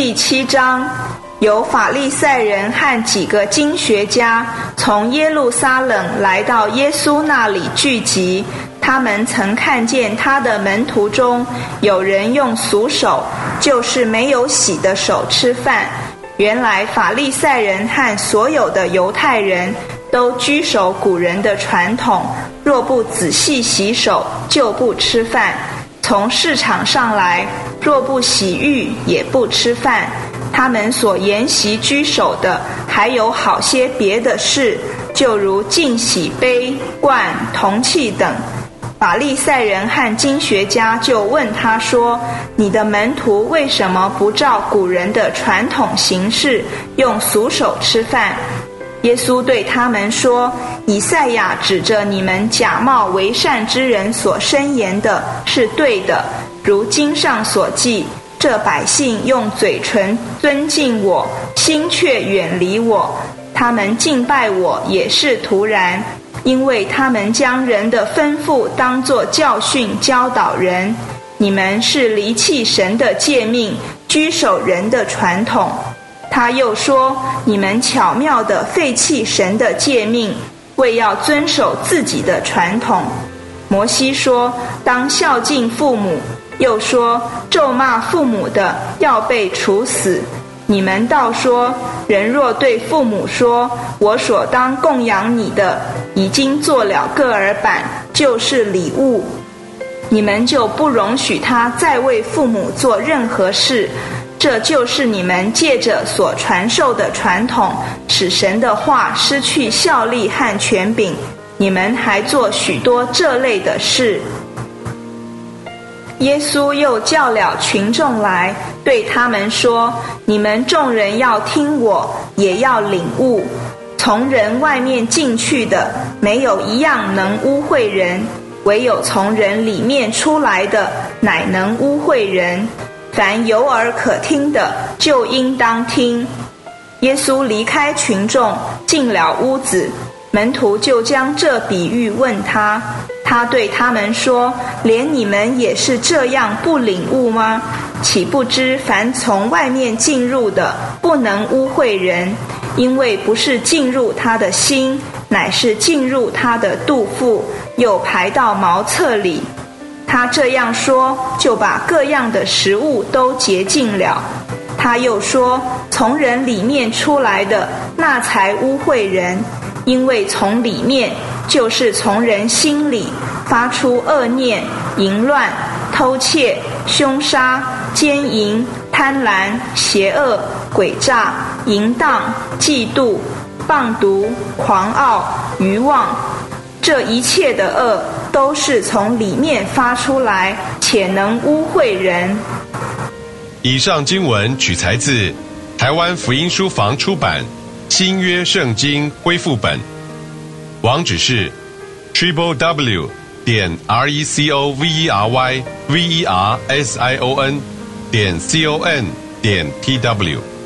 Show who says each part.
Speaker 1: 第七章，有法利赛人和几个经学家从耶路撒冷来到耶稣那里聚集。他们曾看见他的门徒中有人用俗手，就是没有洗的手吃饭。原来法利赛人和所有的犹太人都居守古人的传统，若不仔细洗手，就不吃饭。从市场上来，若不洗浴，也不吃饭。他们所沿袭居守的，还有好些别的事，就如净洗杯、罐、铜器等。法利赛人和经学家就问他说：“你的门徒为什么不照古人的传统形式，用俗手吃饭？”耶稣对他们说：“以赛亚指着你们假冒为善之人所申言的是对的，如经上所记：这百姓用嘴唇尊敬我，心却远离我。他们敬拜我也是徒然，因为他们将人的吩咐当作教训教导人。你们是离弃神的诫命，居守人的传统。”他又说：“你们巧妙地废弃神的诫命，为要遵守自己的传统。”摩西说：“当孝敬父母。”又说：“咒骂父母的要被处死。”你们倒说：“人若对父母说，我所当供养你的已经做了个儿板，就是礼物，你们就不容许他再为父母做任何事。”这就是你们借着所传授的传统，使神的话失去效力和权柄。你们还做许多这类的事。耶稣又叫了群众来，对他们说：“你们众人要听我，也要领悟。从人外面进去的，没有一样能污秽人；唯有从人里面出来的，乃能污秽人。”凡有耳可听的，就应当听。耶稣离开群众，进了屋子，门徒就将这比喻问他。他对他们说：“连你们也是这样不领悟吗？岂不知凡从外面进入的，不能污秽人，因为不是进入他的心，乃是进入他的肚腹，又排到茅厕里。”他这样说，就把各样的食物都洁净了。他又说：“从人里面出来的，那才污秽人，因为从里面就是从人心里发出恶念、淫乱、偷窃、凶杀、奸淫、贪婪、邪恶、诡诈、淫荡、嫉妒、放毒、狂傲、愚妄。这一切的恶。”都是从里面发出来，且能污秽人。
Speaker 2: 以上经文取材自台湾福音书房出版《新约圣经恢复本》，网址是 triple w 点 r e c o v e r y v e r s i o n 点 c o n 点 t w。